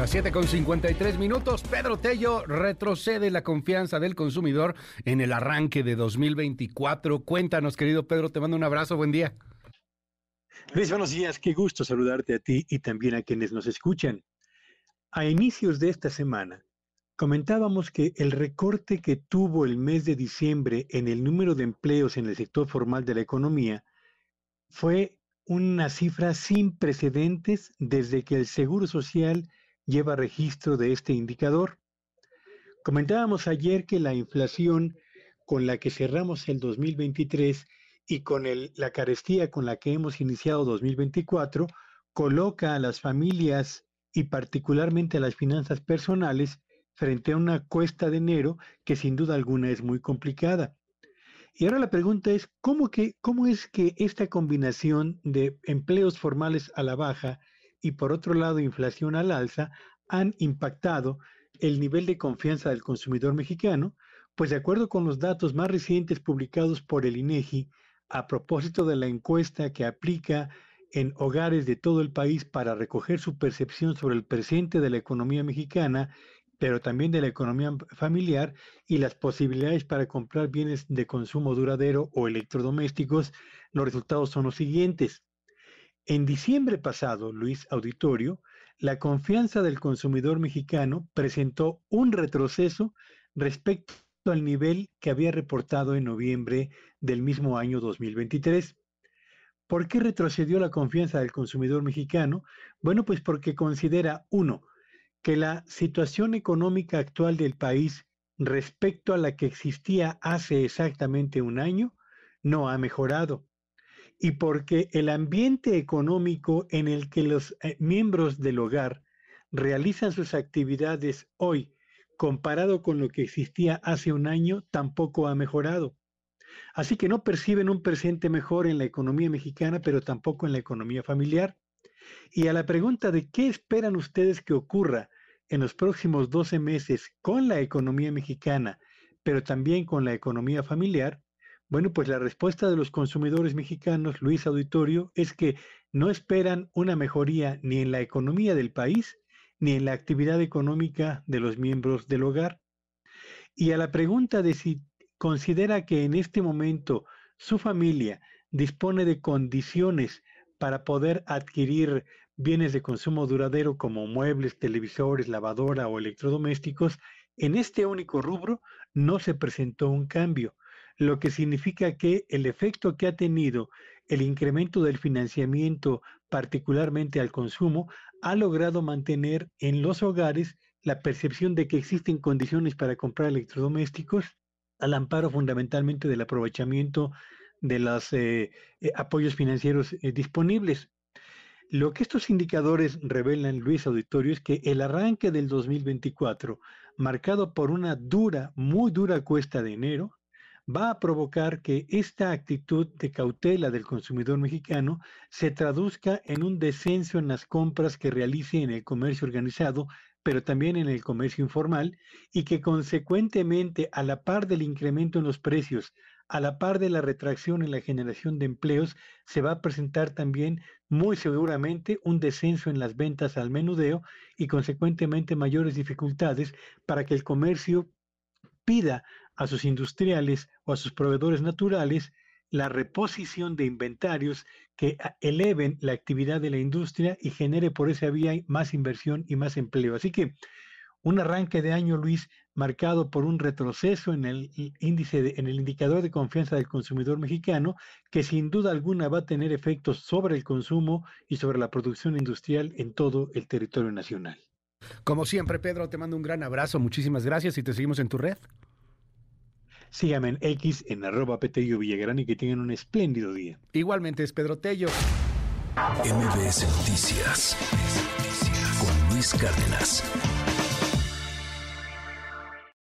Las 7 con 53 minutos, Pedro Tello retrocede la confianza del consumidor en el arranque de 2024. Cuéntanos, querido Pedro, te mando un abrazo, buen día. Luis, buenos días, qué gusto saludarte a ti y también a quienes nos escuchan. A inicios de esta semana, comentábamos que el recorte que tuvo el mes de diciembre en el número de empleos en el sector formal de la economía fue una cifra sin precedentes desde que el Seguro Social lleva registro de este indicador. Comentábamos ayer que la inflación con la que cerramos el 2023 y con el, la carestía con la que hemos iniciado 2024 coloca a las familias y particularmente a las finanzas personales frente a una cuesta de enero que sin duda alguna es muy complicada. Y ahora la pregunta es, ¿cómo, que, cómo es que esta combinación de empleos formales a la baja y por otro lado inflación al alza han impactado el nivel de confianza del consumidor mexicano, pues de acuerdo con los datos más recientes publicados por el INEGI a propósito de la encuesta que aplica en hogares de todo el país para recoger su percepción sobre el presente de la economía mexicana, pero también de la economía familiar y las posibilidades para comprar bienes de consumo duradero o electrodomésticos, los resultados son los siguientes. En diciembre pasado, Luis Auditorio, la confianza del consumidor mexicano presentó un retroceso respecto al nivel que había reportado en noviembre del mismo año 2023. ¿Por qué retrocedió la confianza del consumidor mexicano? Bueno, pues porque considera, uno, que la situación económica actual del país respecto a la que existía hace exactamente un año no ha mejorado y porque el ambiente económico en el que los eh, miembros del hogar realizan sus actividades hoy, comparado con lo que existía hace un año, tampoco ha mejorado. Así que no perciben un presente mejor en la economía mexicana, pero tampoco en la economía familiar. Y a la pregunta de qué esperan ustedes que ocurra en los próximos 12 meses con la economía mexicana, pero también con la economía familiar, bueno, pues la respuesta de los consumidores mexicanos, Luis Auditorio, es que no esperan una mejoría ni en la economía del país ni en la actividad económica de los miembros del hogar. Y a la pregunta de si considera que en este momento su familia dispone de condiciones para poder adquirir bienes de consumo duradero como muebles, televisores, lavadora o electrodomésticos, en este único rubro no se presentó un cambio lo que significa que el efecto que ha tenido el incremento del financiamiento, particularmente al consumo, ha logrado mantener en los hogares la percepción de que existen condiciones para comprar electrodomésticos, al amparo fundamentalmente del aprovechamiento de los eh, eh, apoyos financieros eh, disponibles. Lo que estos indicadores revelan, Luis Auditorio, es que el arranque del 2024, marcado por una dura, muy dura cuesta de enero, va a provocar que esta actitud de cautela del consumidor mexicano se traduzca en un descenso en las compras que realice en el comercio organizado, pero también en el comercio informal, y que consecuentemente, a la par del incremento en los precios, a la par de la retracción en la generación de empleos, se va a presentar también muy seguramente un descenso en las ventas al menudeo y consecuentemente mayores dificultades para que el comercio pida a sus industriales o a sus proveedores naturales la reposición de inventarios que eleven la actividad de la industria y genere por esa vía más inversión y más empleo. Así que un arranque de año, Luis, marcado por un retroceso en el índice, en el indicador de confianza del consumidor mexicano, que sin duda alguna va a tener efectos sobre el consumo y sobre la producción industrial en todo el territorio nacional. Como siempre, Pedro, te mando un gran abrazo, muchísimas gracias y te seguimos en tu red. Síganme en X en arroba Petello Villagrán y que tengan un espléndido día. Igualmente es Pedro Tello. MBS Noticias con Luis Cárdenas.